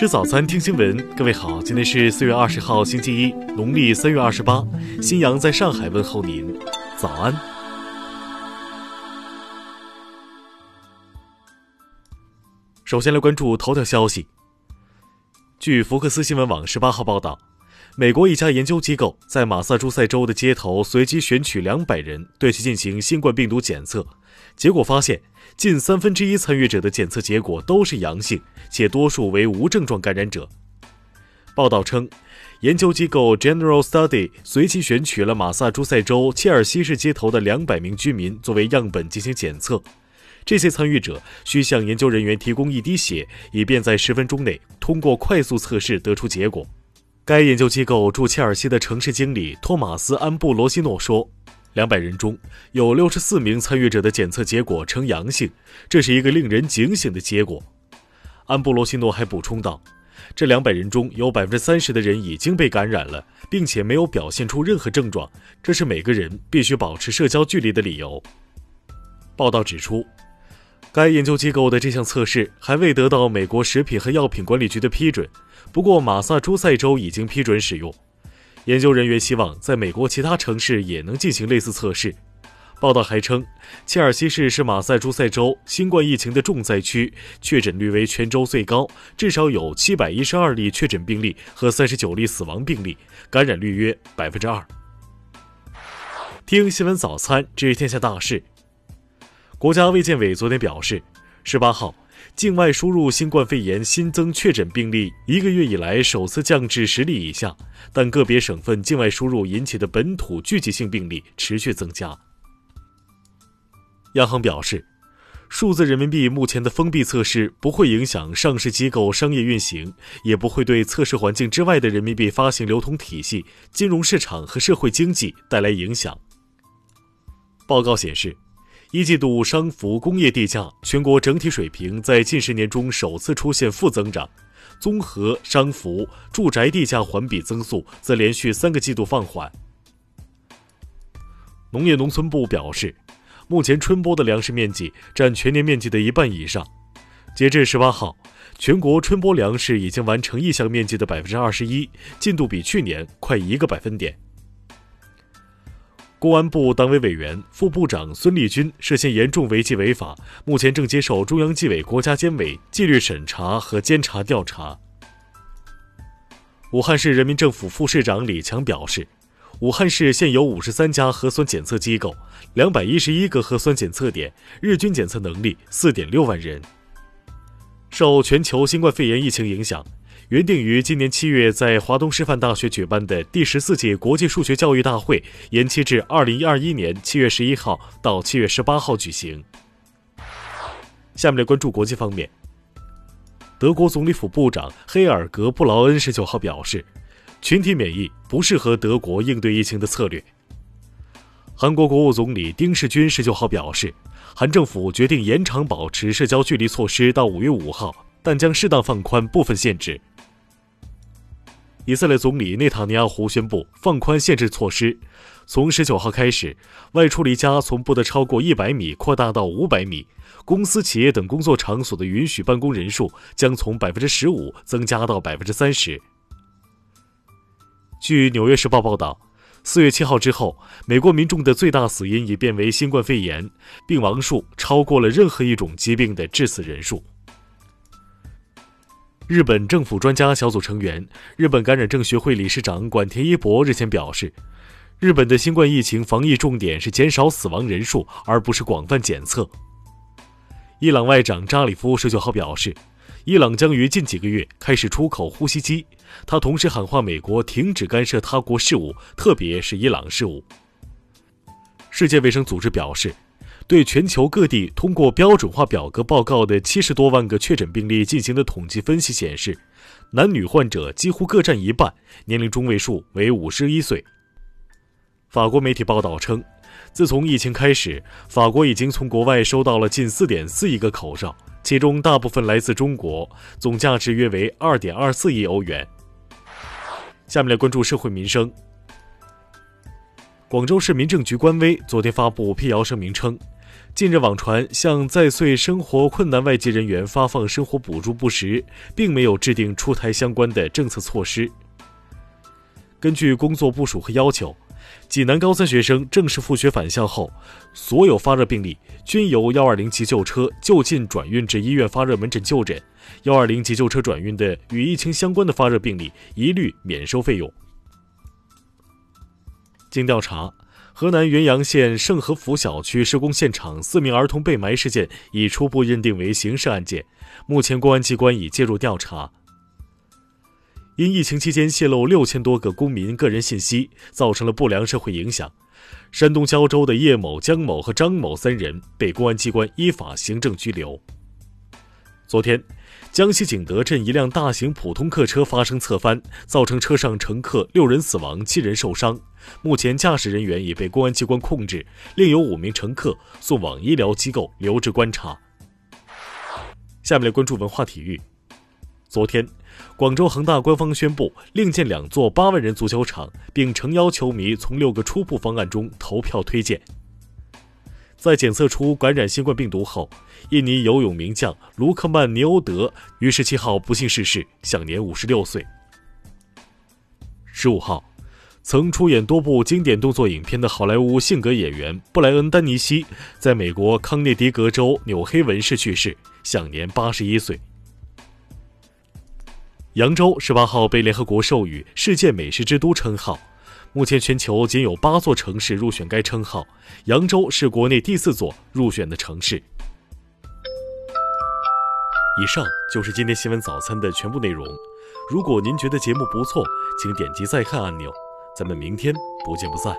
吃早餐，听新闻。各位好，今天是四月二十号，星期一，农历三月二十八。新阳在上海问候您，早安。首先来关注头条消息。据福克斯新闻网十八号报道，美国一家研究机构在马萨诸塞州的街头随机选取两百人，对其进行新冠病毒检测，结果发现。近三分之一参与者的检测结果都是阳性，且多数为无症状感染者。报道称，研究机构 General Study 随机选取了马萨诸塞州切尔西市街头的两百名居民作为样本进行检测。这些参与者需向研究人员提供一滴血，以便在十分钟内通过快速测试得出结果。该研究机构驻切尔西的城市经理托马斯·安布罗西诺说。两百人中有六十四名参与者的检测结果呈阳性，这是一个令人警醒的结果。安布罗西诺还补充道：“这两百人中有百分之三十的人已经被感染了，并且没有表现出任何症状，这是每个人必须保持社交距离的理由。”报道指出，该研究机构的这项测试还未得到美国食品和药品管理局的批准，不过马萨诸塞州已经批准使用。研究人员希望在美国其他城市也能进行类似测试。报道还称，切尔西市是马萨诸塞州新冠疫情的重灾区，确诊率为全州最高，至少有七百一十二例确诊病例和三十九例死亡病例，感染率约百分之二。听新闻早餐知天下大事。国家卫健委昨天表示，十八号。境外输入新冠肺炎新增确诊病例一个月以来首次降至十例以下，但个别省份境外输入引起的本土聚集性病例持续增加。央行表示，数字人民币目前的封闭测试不会影响上市机构商业运行，也不会对测试环境之外的人民币发行流通体系、金融市场和社会经济带来影响。报告显示。一季度商服工业地价全国整体水平在近十年中首次出现负增长，综合商服、住宅地价环比增速则连续三个季度放缓。农业农村部表示，目前春播的粮食面积占全年面积的一半以上。截至十八号，全国春播粮食已经完成意向面积的百分之二十一，进度比去年快一个百分点。公安部党委委员、副部长孙立军涉嫌严重违纪违法，目前正接受中央纪委国家监委纪律审查和监察调查。武汉市人民政府副市长李强表示，武汉市现有五十三家核酸检测机构，两百一十一个核酸检测点，日均检测能力四点六万人。受全球新冠肺炎疫情影响。原定于今年七月在华东师范大学举办的第十四届国际数学教育大会，延期至二零二一年七月十一号到七月十八号举行。下面来关注国际方面。德国总理府部长黑尔格布劳恩十九号表示，群体免疫不适合德国应对疫情的策略。韩国国务总理丁世军十九号表示，韩政府决定延长保持社交距离措施到五月五号，但将适当放宽部分限制。以色列总理内塔尼亚胡宣布放宽限制措施，从十九号开始，外出离家从不得超过一百米扩大到五百米，公司、企业等工作场所的允许办公人数将从百分之十五增加到百分之三十。据《纽约时报》报道，四月七号之后，美国民众的最大死因已变为新冠肺炎，病亡数超过了任何一种疾病的致死人数。日本政府专家小组成员、日本感染症学会理事长管田一博日前表示，日本的新冠疫情防疫重点是减少死亡人数，而不是广泛检测。伊朗外长扎里夫十九号表示，伊朗将于近几个月开始出口呼吸机。他同时喊话美国停止干涉他国事务，特别是伊朗事务。世界卫生组织表示。对全球各地通过标准化表格报告的七十多万个确诊病例进行的统计分析显示，男女患者几乎各占一半，年龄中位数为五十一岁。法国媒体报道称，自从疫情开始，法国已经从国外收到了近四点四亿个口罩，其中大部分来自中国，总价值约为二点二四亿欧元。下面来关注社会民生。广州市民政局官微昨天发布辟谣声明称。近日网传向在穗生活困难外籍人员发放生活补助不实，并没有制定出台相关的政策措施。根据工作部署和要求，济南高三学生正式复学返校后，所有发热病例均由幺二零急救车就近转运至医院发热门诊就诊。幺二零急救车转运的与疫情相关的发热病例一律免收费用。经调查。河南原阳县盛和府小区施工现场四名儿童被埋事件已初步认定为刑事案件，目前公安机关已介入调查。因疫情期间泄露六千多个公民个人信息，造成了不良社会影响，山东胶州的叶某、姜某和张某三人被公安机关依法行政拘留。昨天。江西景德镇一辆大型普通客车发生侧翻，造成车上乘客六人死亡、七人受伤。目前，驾驶人员已被公安机关控制，另有五名乘客送往医疗机构留置观察。下面来关注文化体育。昨天，广州恒大官方宣布另建两座八万人足球场，并诚邀球迷从六个初步方案中投票推荐。在检测出感染新冠病毒后，印尼游泳名将卢克曼尼欧德于十七号不幸逝世，享年五十六岁。十五号，曾出演多部经典动作影片的好莱坞性格演员布莱恩·丹尼西在美国康涅狄格州纽黑文市去世，享年八十一岁。扬州十八号被联合国授予“世界美食之都”称号。目前全球仅有八座城市入选该称号，扬州是国内第四座入选的城市。以上就是今天新闻早餐的全部内容。如果您觉得节目不错，请点击再看按钮。咱们明天不见不散。